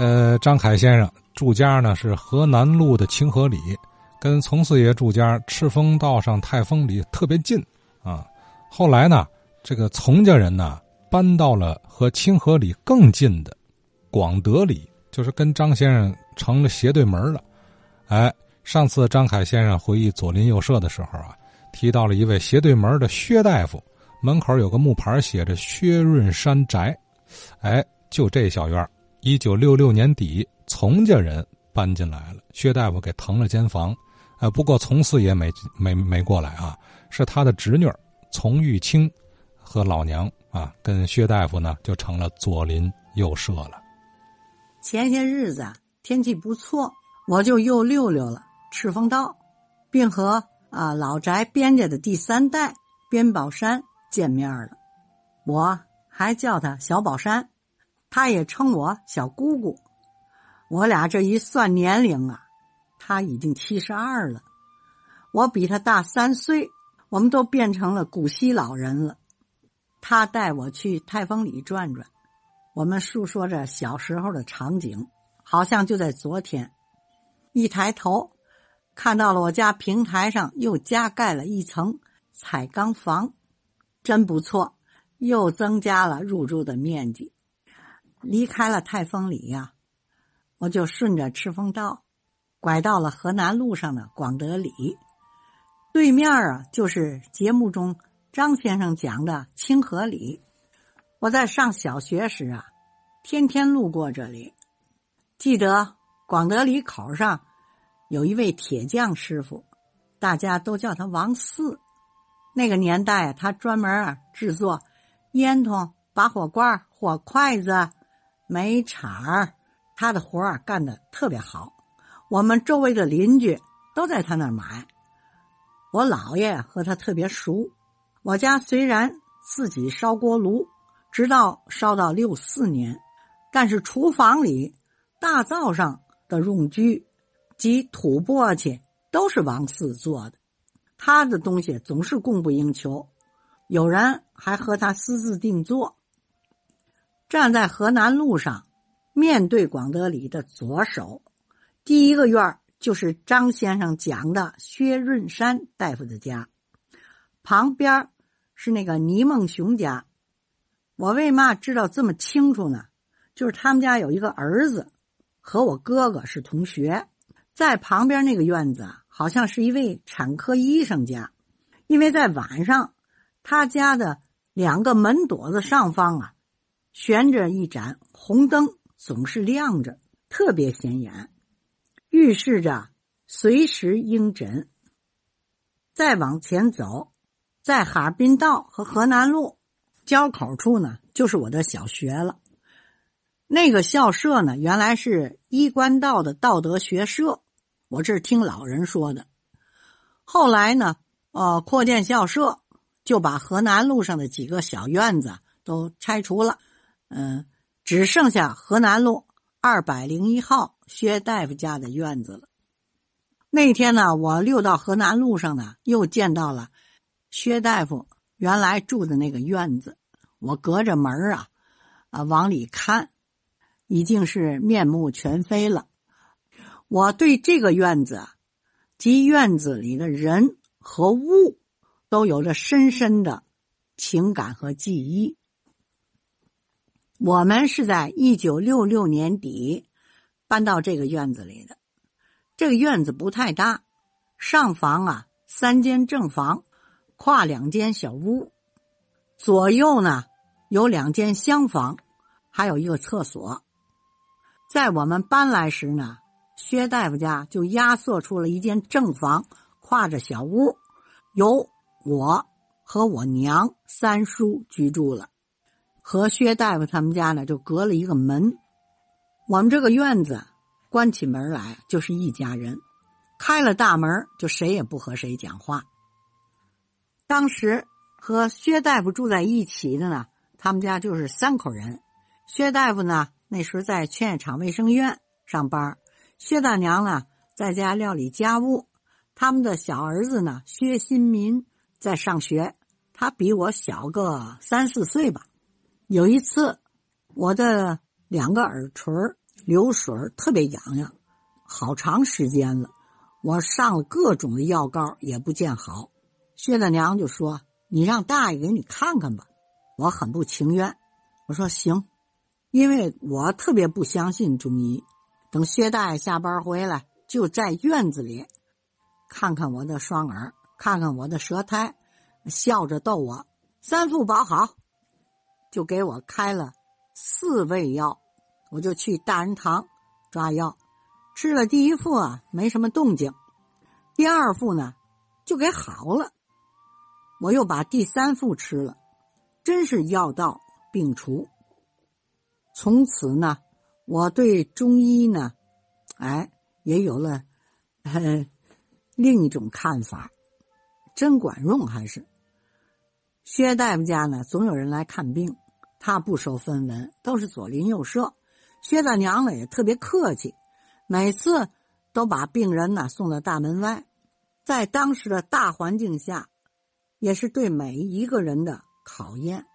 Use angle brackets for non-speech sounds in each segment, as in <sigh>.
呃，张凯先生住家呢是河南路的清河里，跟从四爷住家赤峰道上泰丰里特别近啊。后来呢，这个从家人呢搬到了和清河里更近的广德里，就是跟张先生成了斜对门了。哎，上次张凯先生回忆左邻右舍的时候啊，提到了一位斜对门的薛大夫，门口有个木牌写着“薛润山宅”。哎，就这小院一九六六年底，从家人搬进来了，薛大夫给腾了间房。呃，不过从四爷没没没过来啊，是他的侄女从玉清和老娘啊，跟薛大夫呢就成了左邻右舍了。前些日子天气不错，我就又溜溜了赤峰道，并和啊老宅边家的第三代边宝山见面了。我还叫他小宝山。他也称我小姑姑，我俩这一算年龄啊，他已经七十二了，我比他大三岁，我们都变成了古稀老人了。他带我去泰丰里转转，我们述说着小时候的场景，好像就在昨天。一抬头，看到了我家平台上又加盖了一层彩钢房，真不错，又增加了入住的面积。离开了泰丰里呀，我就顺着赤峰道，拐到了河南路上的广德里，对面啊就是节目中张先生讲的清河里。我在上小学时啊，天天路过这里，记得广德里口上有一位铁匠师傅，大家都叫他王四。那个年代，他专门啊制作烟筒、拔火罐、火筷子。煤铲儿，他的活儿干的特别好，我们周围的邻居都在他那儿买。我姥爷和他特别熟。我家虽然自己烧锅炉，直到烧到六四年，但是厨房里、大灶上的用具及土簸箕都是王四做的。他的东西总是供不应求，有人还和他私自定做。站在河南路上，面对广德里的左手，第一个院就是张先生讲的薛润山大夫的家，旁边是那个倪梦雄家。我为嘛知道这么清楚呢？就是他们家有一个儿子，和我哥哥是同学。在旁边那个院子，好像是一位产科医生家，因为在晚上，他家的两个门垛子上方啊。悬着一盏红灯，总是亮着，特别显眼，预示着随时应诊。再往前走，在哈尔滨道和河南路交口处呢，就是我的小学了。那个校舍呢，原来是衣冠道的道德学社，我这是听老人说的。后来呢，呃，扩建校舍，就把河南路上的几个小院子都拆除了。嗯，只剩下河南路二百零一号薛大夫家的院子了。那天呢，我溜到河南路上呢，又见到了薛大夫原来住的那个院子。我隔着门啊，啊往里看，已经是面目全非了。我对这个院子及院子里的人和物，都有着深深的情感和记忆。我们是在一九六六年底搬到这个院子里的。这个院子不太大，上房啊三间正房，跨两间小屋，左右呢有两间厢房，还有一个厕所。在我们搬来时呢，薛大夫家就压缩出了一间正房，跨着小屋，由我和我娘三叔居住了。和薛大夫他们家呢，就隔了一个门。我们这个院子关起门来就是一家人，开了大门就谁也不和谁讲话。当时和薛大夫住在一起的呢，他们家就是三口人。薛大夫呢那时候在劝业场卫生院上班，薛大娘呢在家料理家务。他们的小儿子呢薛新民在上学，他比我小个三四岁吧。有一次，我的两个耳垂流水特别痒痒，好长时间了。我上了各种的药膏也不见好。薛大娘就说：“你让大爷给你看看吧。”我很不情愿，我说行，因为我特别不相信中医。等薛大爷下班回来，就在院子里看看我的双耳，看看我的舌苔，笑着逗我：“三副保好。”就给我开了四味药，我就去大人堂抓药，吃了第一副啊，没什么动静，第二副呢就给好了，我又把第三副吃了。真是药到病除。从此呢，我对中医呢，哎，也有了 <laughs> 另一种看法，真管用还是。薛大夫家呢，总有人来看病，他不收分文，都是左邻右舍。薛大娘呢也特别客气，每次都把病人呢送到大门外。在当时的大环境下，也是对每一个人的。考验。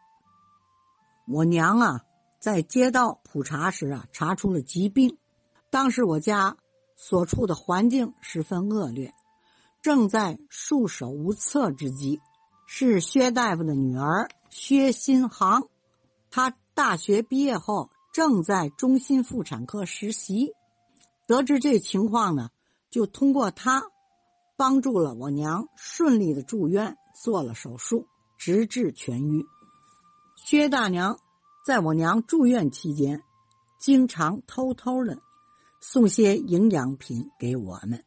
我娘啊，在街道普查时啊，查出了疾病。当时我家所处的环境十分恶劣，正在束手无策之际。是薛大夫的女儿薛新航，她大学毕业后正在中心妇产科实习。得知这情况呢，就通过她帮助了我娘顺利的住院，做了手术。直至痊愈。薛大娘在我娘住院期间，经常偷偷的送些营养品给我们。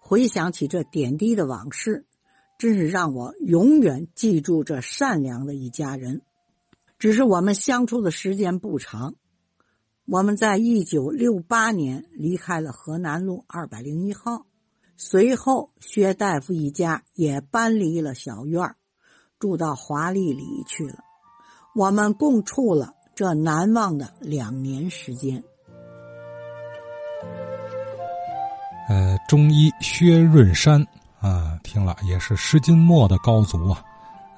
回想起这点滴的往事，真是让我永远记住这善良的一家人。只是我们相处的时间不长。我们在一九六八年离开了河南路二百零一号，随后薛大夫一家也搬离了小院。住到华丽里去了，我们共处了这难忘的两年时间。呃，中医薛润山啊，听了也是十斤末的高足啊！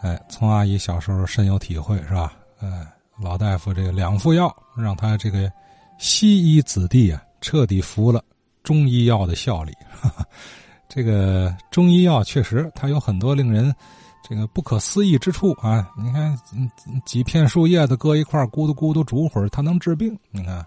哎，从阿姨小时候深有体会，是吧？哎，老大夫这两副药，让他这个西医子弟啊，彻底服了中医药的效力。<laughs> 这个中医药确实，它有很多令人。这个不可思议之处啊！你看，几片树叶子搁一块，咕嘟咕嘟煮会儿，它能治病。你看，